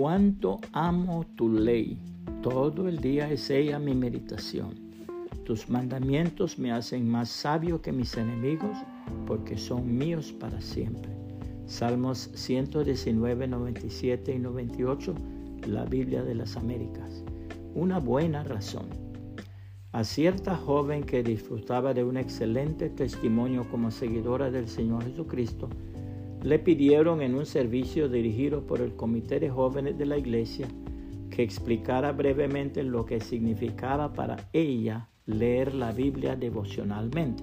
Cuánto amo tu ley, todo el día es ella mi meditación. Tus mandamientos me hacen más sabio que mis enemigos, porque son míos para siempre. Salmos 119, 97 y 98, la Biblia de las Américas. Una buena razón. A cierta joven que disfrutaba de un excelente testimonio como seguidora del Señor Jesucristo, le pidieron en un servicio dirigido por el Comité de Jóvenes de la Iglesia que explicara brevemente lo que significaba para ella leer la Biblia devocionalmente.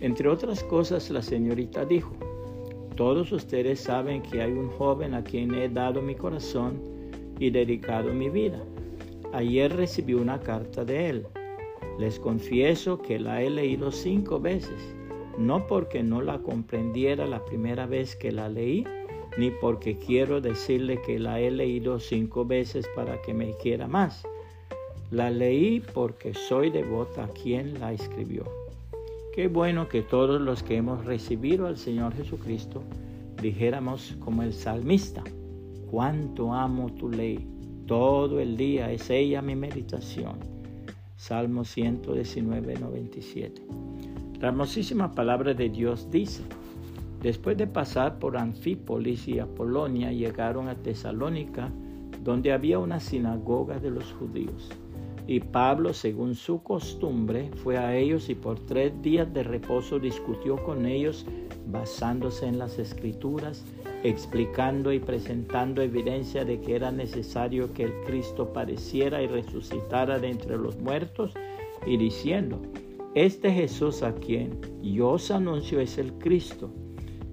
Entre otras cosas, la señorita dijo, todos ustedes saben que hay un joven a quien he dado mi corazón y dedicado mi vida. Ayer recibí una carta de él. Les confieso que la he leído cinco veces no porque no la comprendiera la primera vez que la leí, ni porque quiero decirle que la he leído cinco veces para que me quiera más. La leí porque soy devota a quien la escribió. Qué bueno que todos los que hemos recibido al Señor Jesucristo dijéramos como el salmista, cuánto amo tu ley, todo el día es ella mi meditación. Salmo 119, 97. La hermosísima palabra de Dios dice, después de pasar por Anfípolis y Apolonia, llegaron a Tesalónica, donde había una sinagoga de los judíos. Y Pablo, según su costumbre, fue a ellos y por tres días de reposo discutió con ellos basándose en las escrituras, explicando y presentando evidencia de que era necesario que el Cristo padeciera y resucitara de entre los muertos, y diciendo, este Jesús a quien yo os anuncio es el Cristo.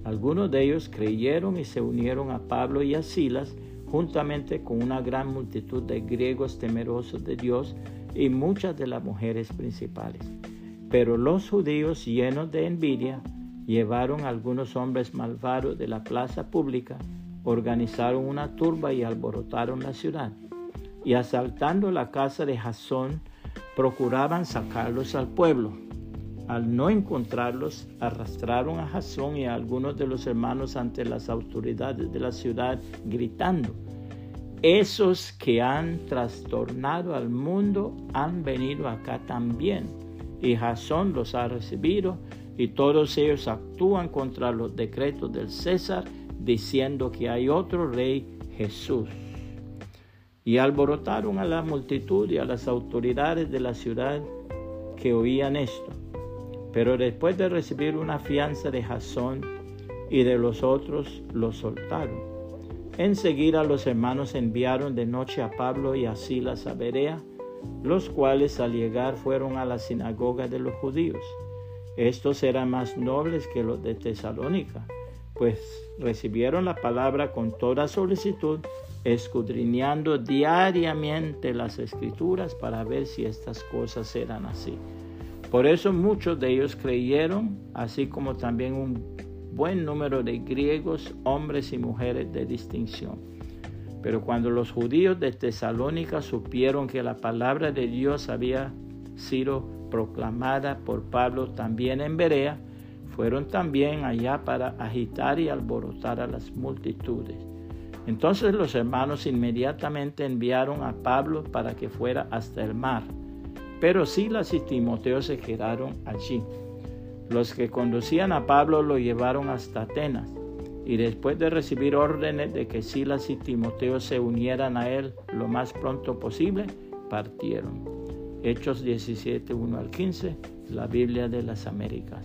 Algunos de ellos creyeron y se unieron a Pablo y a Silas, juntamente con una gran multitud de griegos temerosos de Dios y muchas de las mujeres principales. Pero los judíos, llenos de envidia, llevaron a algunos hombres malvados de la plaza pública, organizaron una turba y alborotaron la ciudad. Y asaltando la casa de Jasón, procuraban sacarlos al pueblo. Al no encontrarlos, arrastraron a Jasón y a algunos de los hermanos ante las autoridades de la ciudad, gritando, esos que han trastornado al mundo han venido acá también. Y Jasón los ha recibido y todos ellos actúan contra los decretos del César, diciendo que hay otro rey, Jesús y alborotaron a la multitud y a las autoridades de la ciudad que oían esto. Pero después de recibir una fianza de Jasón y de los otros, los soltaron. Enseguida los hermanos enviaron de noche a Pablo y a Silas a Berea, los cuales al llegar fueron a la sinagoga de los judíos. Estos eran más nobles que los de Tesalónica, pues recibieron la palabra con toda solicitud escudriñando diariamente las escrituras para ver si estas cosas eran así. Por eso muchos de ellos creyeron, así como también un buen número de griegos, hombres y mujeres de distinción. Pero cuando los judíos de Tesalónica supieron que la palabra de Dios había sido proclamada por Pablo también en Berea, fueron también allá para agitar y alborotar a las multitudes. Entonces los hermanos inmediatamente enviaron a Pablo para que fuera hasta el mar, pero Silas y Timoteo se quedaron allí. Los que conducían a Pablo lo llevaron hasta Atenas, y después de recibir órdenes de que Silas y Timoteo se unieran a él lo más pronto posible, partieron. Hechos 17, 1 al 15, la Biblia de las Américas